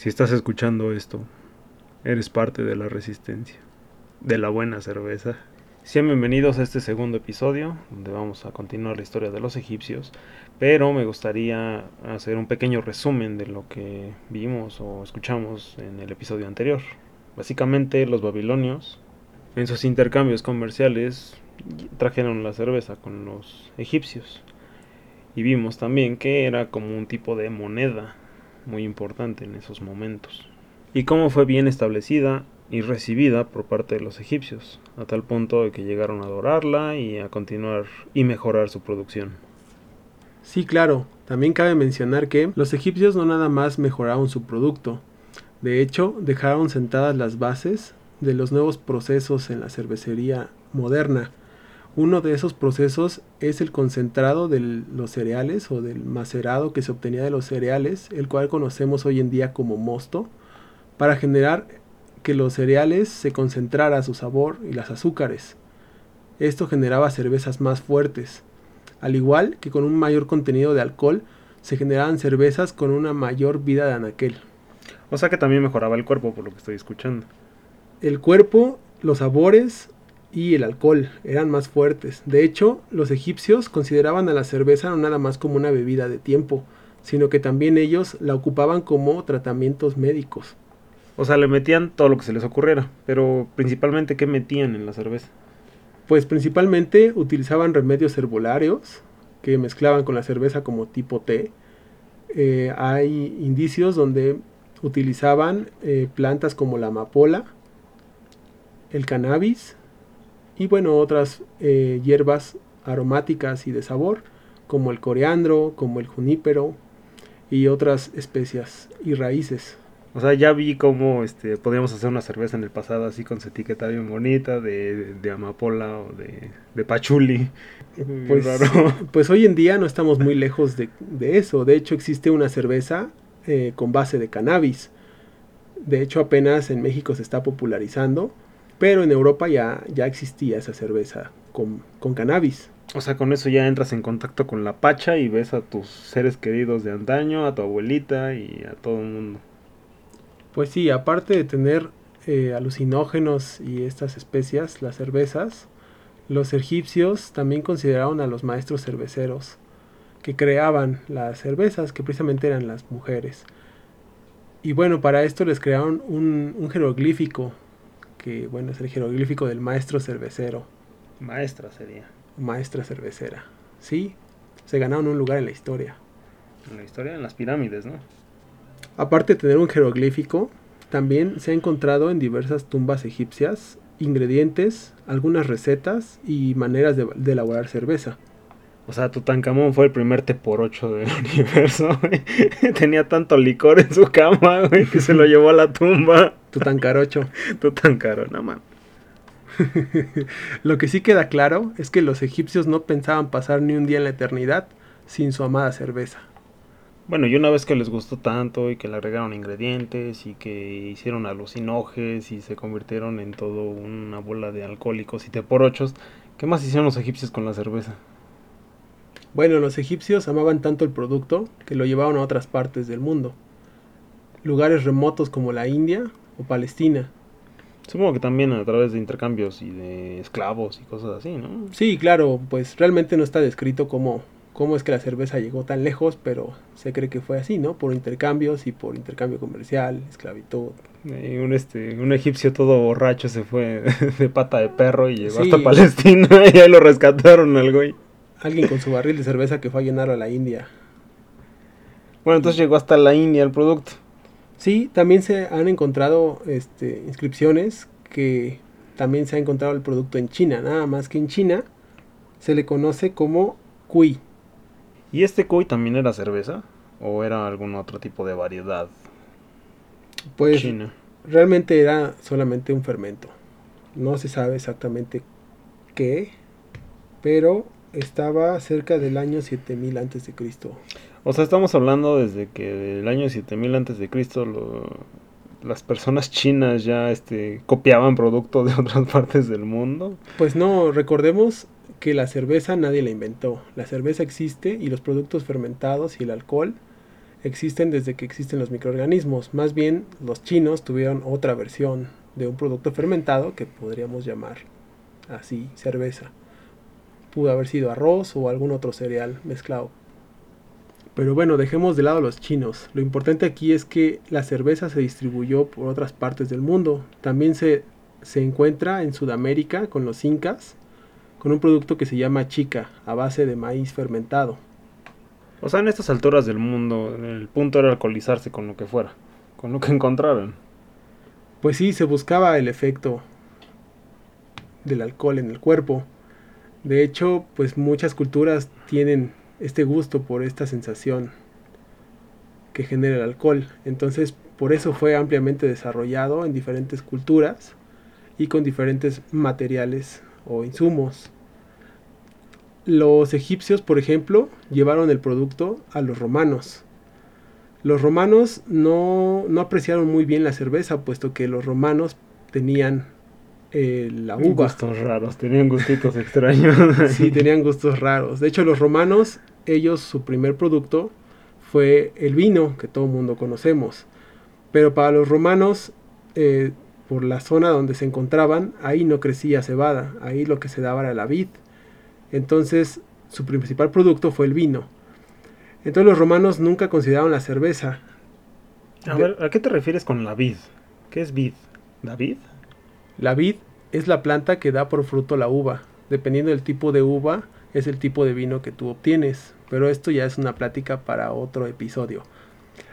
Si estás escuchando esto, eres parte de la resistencia, de la buena cerveza. Sean bienvenidos a este segundo episodio, donde vamos a continuar la historia de los egipcios, pero me gustaría hacer un pequeño resumen de lo que vimos o escuchamos en el episodio anterior. Básicamente los babilonios, en sus intercambios comerciales, trajeron la cerveza con los egipcios. Y vimos también que era como un tipo de moneda muy importante en esos momentos. Y cómo fue bien establecida y recibida por parte de los egipcios, a tal punto de que llegaron a adorarla y a continuar y mejorar su producción. Sí, claro, también cabe mencionar que los egipcios no nada más mejoraron su producto, de hecho dejaron sentadas las bases de los nuevos procesos en la cervecería moderna, uno de esos procesos es el concentrado de los cereales o del macerado que se obtenía de los cereales, el cual conocemos hoy en día como mosto, para generar que los cereales se concentrara su sabor y las azúcares. Esto generaba cervezas más fuertes, al igual que con un mayor contenido de alcohol se generaban cervezas con una mayor vida de anaquel. O sea que también mejoraba el cuerpo por lo que estoy escuchando. El cuerpo, los sabores, y el alcohol eran más fuertes. De hecho, los egipcios consideraban a la cerveza no nada más como una bebida de tiempo, sino que también ellos la ocupaban como tratamientos médicos. O sea, le metían todo lo que se les ocurriera, pero principalmente ¿qué metían en la cerveza? Pues principalmente utilizaban remedios herbolarios que mezclaban con la cerveza como tipo té. Eh, hay indicios donde utilizaban eh, plantas como la amapola, el cannabis, y bueno, otras eh, hierbas aromáticas y de sabor, como el coriandro, como el junípero y otras especias y raíces. O sea, ya vi cómo este, podíamos hacer una cerveza en el pasado así con su etiqueta bien bonita de, de amapola o de, de pachuli. Pues, pues, hoy en día no estamos muy lejos de, de eso. De hecho, existe una cerveza eh, con base de cannabis. De hecho, apenas en México se está popularizando pero en Europa ya, ya existía esa cerveza con, con cannabis. O sea, con eso ya entras en contacto con la pacha y ves a tus seres queridos de antaño, a tu abuelita y a todo el mundo. Pues sí, aparte de tener eh, alucinógenos y estas especias, las cervezas, los egipcios también consideraron a los maestros cerveceros que creaban las cervezas, que precisamente eran las mujeres. Y bueno, para esto les crearon un, un jeroglífico que bueno, es el jeroglífico del maestro cervecero. Maestra sería. Maestra cervecera. Sí, se ganaron un lugar en la historia. En la historia, en las pirámides, ¿no? Aparte de tener un jeroglífico, también se ha encontrado en diversas tumbas egipcias ingredientes, algunas recetas y maneras de, elaborar cerveza. O sea, Tutankamón fue el primer té por ocho del universo, Tenía tanto licor en su cama, güey, que se lo llevó a la tumba. Tutankarocho. Tutankaro, no man. Lo que sí queda claro es que los egipcios no pensaban pasar ni un día en la eternidad sin su amada cerveza. Bueno, y una vez que les gustó tanto y que le agregaron ingredientes y que hicieron alucinojes y se convirtieron en todo una bola de alcohólicos y teporochos, ¿qué más hicieron los egipcios con la cerveza? Bueno, los egipcios amaban tanto el producto que lo llevaban a otras partes del mundo. Lugares remotos como la India o Palestina. Supongo que también a través de intercambios y de esclavos y cosas así, ¿no? Sí, claro, pues realmente no está descrito cómo, cómo es que la cerveza llegó tan lejos, pero se cree que fue así, ¿no? Por intercambios y por intercambio comercial, esclavitud. Y un, este, un egipcio todo borracho se fue de pata de perro y llegó hasta Palestina y ahí lo rescataron al güey. Alguien con su barril de cerveza que fue a llenar a la India. Bueno, entonces llegó hasta la India el producto. Sí, también se han encontrado este, inscripciones que también se ha encontrado el producto en China, nada más que en China se le conoce como cuy. ¿Y este cuy también era cerveza o era algún otro tipo de variedad? Pues realmente era solamente un fermento. No se sabe exactamente qué, pero estaba cerca del año 7000 antes de Cristo. O sea, estamos hablando desde que del año 7000 antes de Cristo las personas chinas ya este copiaban productos de otras partes del mundo. Pues no, recordemos que la cerveza nadie la inventó. La cerveza existe y los productos fermentados y el alcohol existen desde que existen los microorganismos. Más bien, los chinos tuvieron otra versión de un producto fermentado que podríamos llamar así cerveza. Pudo haber sido arroz o algún otro cereal mezclado. Pero bueno, dejemos de lado los chinos. Lo importante aquí es que la cerveza se distribuyó por otras partes del mundo. También se, se encuentra en Sudamérica con los incas, con un producto que se llama chica, a base de maíz fermentado. O sea, en estas alturas del mundo, el punto era alcoholizarse con lo que fuera, con lo que encontraran. Pues sí, se buscaba el efecto del alcohol en el cuerpo. De hecho, pues muchas culturas tienen este gusto por esta sensación que genera el alcohol. Entonces, por eso fue ampliamente desarrollado en diferentes culturas y con diferentes materiales o insumos. Los egipcios, por ejemplo, llevaron el producto a los romanos. Los romanos no, no apreciaron muy bien la cerveza, puesto que los romanos tenían eh, la uva. Gustos raros, tenían gustitos extraños. sí, tenían gustos raros. De hecho, los romanos, ellos, su primer producto fue el vino, que todo el mundo conocemos. Pero para los romanos, eh, por la zona donde se encontraban, ahí no crecía cebada, ahí lo que se daba era la vid. Entonces, su principal producto fue el vino. Entonces los romanos nunca consideraron la cerveza. A ver, ¿a qué te refieres con la vid? ¿Qué es vid? ¿La vid? La vid es la planta que da por fruto la uva. Dependiendo del tipo de uva, es el tipo de vino que tú obtienes. Pero esto ya es una plática para otro episodio.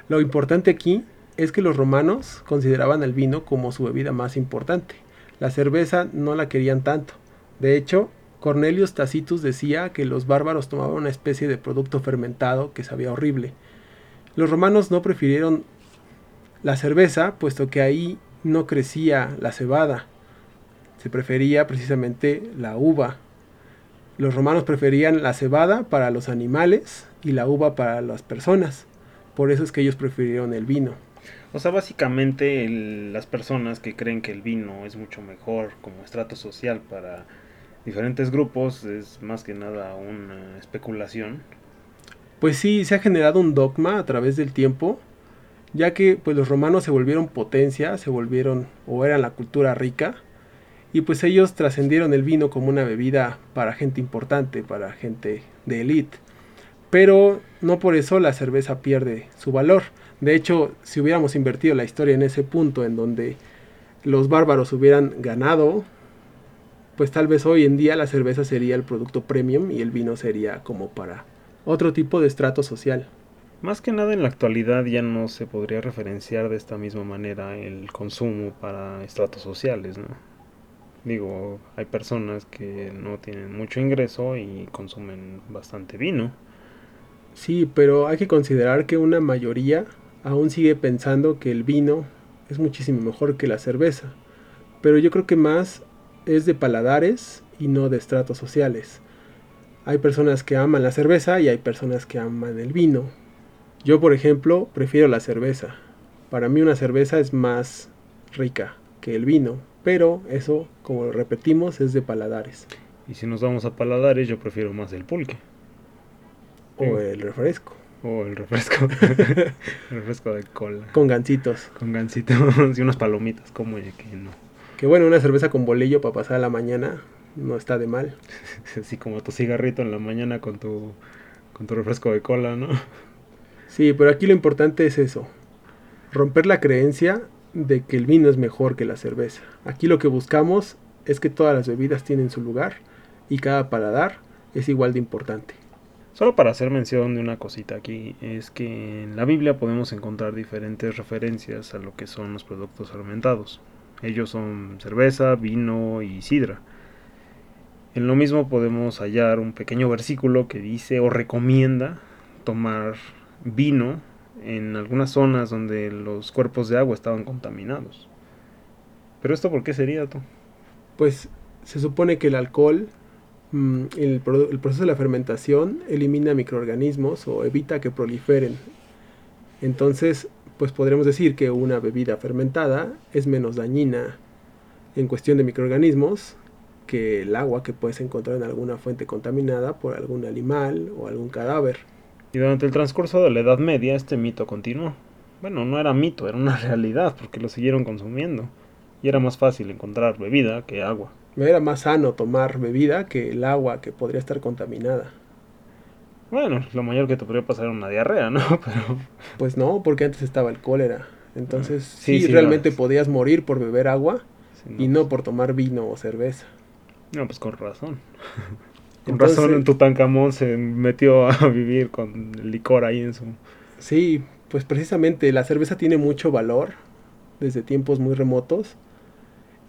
Lo importante aquí es que los romanos consideraban el vino como su bebida más importante. La cerveza no la querían tanto. De hecho, Cornelius Tacitus decía que los bárbaros tomaban una especie de producto fermentado que sabía horrible. Los romanos no prefirieron la cerveza, puesto que ahí no crecía la cebada. Se prefería precisamente la uva. Los romanos preferían la cebada para los animales y la uva para las personas. Por eso es que ellos prefirieron el vino. O sea, básicamente las personas que creen que el vino es mucho mejor como estrato social para diferentes grupos es más que nada una especulación. Pues sí, se ha generado un dogma a través del tiempo, ya que pues los romanos se volvieron potencia, se volvieron o eran la cultura rica, y pues ellos trascendieron el vino como una bebida para gente importante, para gente de élite. Pero no por eso la cerveza pierde su valor. De hecho, si hubiéramos invertido la historia en ese punto en donde los bárbaros hubieran ganado pues tal vez hoy en día la cerveza sería el producto premium y el vino sería como para otro tipo de estrato social. Más que nada en la actualidad ya no se podría referenciar de esta misma manera el consumo para estratos sociales, ¿no? Digo, hay personas que no tienen mucho ingreso y consumen bastante vino. Sí, pero hay que considerar que una mayoría aún sigue pensando que el vino es muchísimo mejor que la cerveza. Pero yo creo que más es de paladares y no de estratos sociales. Hay personas que aman la cerveza y hay personas que aman el vino. Yo, por ejemplo, prefiero la cerveza. Para mí una cerveza es más rica que el vino, pero eso, como lo repetimos, es de paladares. Y si nos vamos a paladares, yo prefiero más el pulque. O el refresco. O el refresco. el refresco de cola. Con gancitos. Con gancitos y unas palomitas, como ya que no. Que bueno, una cerveza con bolillo para pasar a la mañana no está de mal. Así como tu cigarrito en la mañana con tu, con tu refresco de cola, ¿no? Sí, pero aquí lo importante es eso. Romper la creencia de que el vino es mejor que la cerveza. Aquí lo que buscamos es que todas las bebidas tienen su lugar y cada paladar es igual de importante. Solo para hacer mención de una cosita aquí, es que en la Biblia podemos encontrar diferentes referencias a lo que son los productos fermentados. Ellos son cerveza, vino y sidra. En lo mismo podemos hallar un pequeño versículo que dice o recomienda tomar vino en algunas zonas donde los cuerpos de agua estaban contaminados. ¿Pero esto por qué sería tú? Pues se supone que el alcohol, mm, el, el proceso de la fermentación, elimina microorganismos o evita que proliferen. Entonces, pues podremos decir que una bebida fermentada es menos dañina en cuestión de microorganismos que el agua que puedes encontrar en alguna fuente contaminada por algún animal o algún cadáver. Y durante el transcurso de la Edad Media este mito continuó. Bueno, no era mito, era una realidad porque lo siguieron consumiendo. Y era más fácil encontrar bebida que agua. Era más sano tomar bebida que el agua que podría estar contaminada. Bueno, lo mayor que te podría pasar era una diarrea, ¿no? Pero... Pues no, porque antes estaba el cólera. Entonces, Ah, sí, sí, sí, realmente no. podías morir por beber agua Sí, y no por tomar vino o cerveza. No, pues con razón. Con Entonces- razón en Tutankamón se metió a vivir con el licor ahí en su... Sí, pues precisamente la cerveza tiene mucho valor desde tiempos muy remotos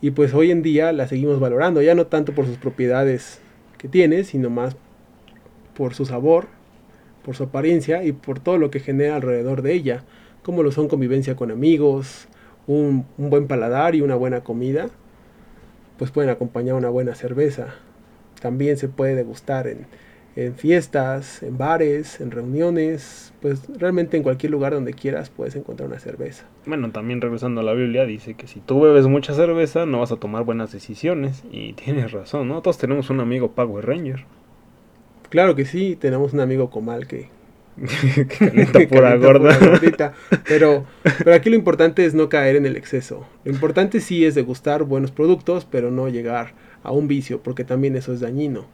y pues hoy en día la seguimos valorando, ya no tanto por sus propiedades que tiene, sino más por su sabor, por su apariencia y por todo lo que genera alrededor de ella, como lo son convivencia con amigos, un, un buen paladar y una buena comida, pues pueden acompañar una buena cerveza. También se puede degustar en, en fiestas, en bares, en reuniones, pues realmente en cualquier lugar donde quieras puedes encontrar una cerveza. Bueno, también regresando a la Biblia dice que si tú bebes mucha cerveza no vas a tomar buenas decisiones. Y tienes razón, ¿no? Todos tenemos un amigo Power Ranger. Claro que sí, tenemos un amigo comal que que pura gorda. pura pero, pero aquí lo importante es no caer en el exceso. Lo importante sí es degustar buenos productos, pero no llegar a un vicio, porque también eso es dañino.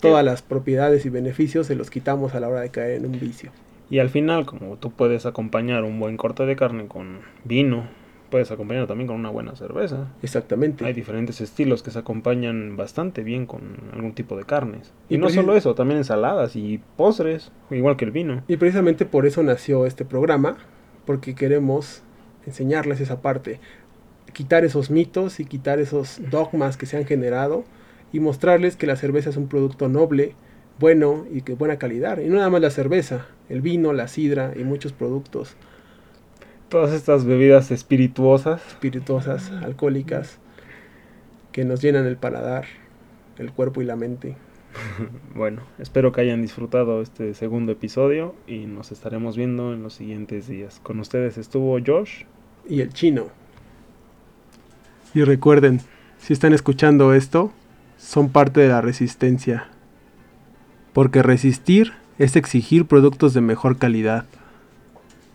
Todas las propiedades y beneficios se los quitamos a la hora de caer en un vicio. Y al final, como tú puedes acompañar un buen corte de carne con vino, puedes acompañarlo también con una buena cerveza. Exactamente. Hay diferentes estilos que se acompañan bastante bien con algún tipo de carnes. Y, Y no solo eso, también ensaladas y postres, igual que el vino. Y precisamente por eso nació este programa, porque queremos enseñarles esa parte, quitar esos mitos y quitar esos dogmas que se han generado y mostrarles que la cerveza es un producto noble, bueno y de buena calidad. Y no nada más la cerveza, el vino, la sidra y muchos productos Todas estas bebidas espirituosas espirituosas, alcohólicas, que nos llenan el paladar, el cuerpo y la mente. Bueno, espero que hayan disfrutado este segundo episodio y nos estaremos viendo en los siguientes días. Con ustedes estuvo Josh. y el chino. Y recuerden, si están escuchando esto, son parte de la resistencia. Porque resistir es exigir productos de mejor calidad.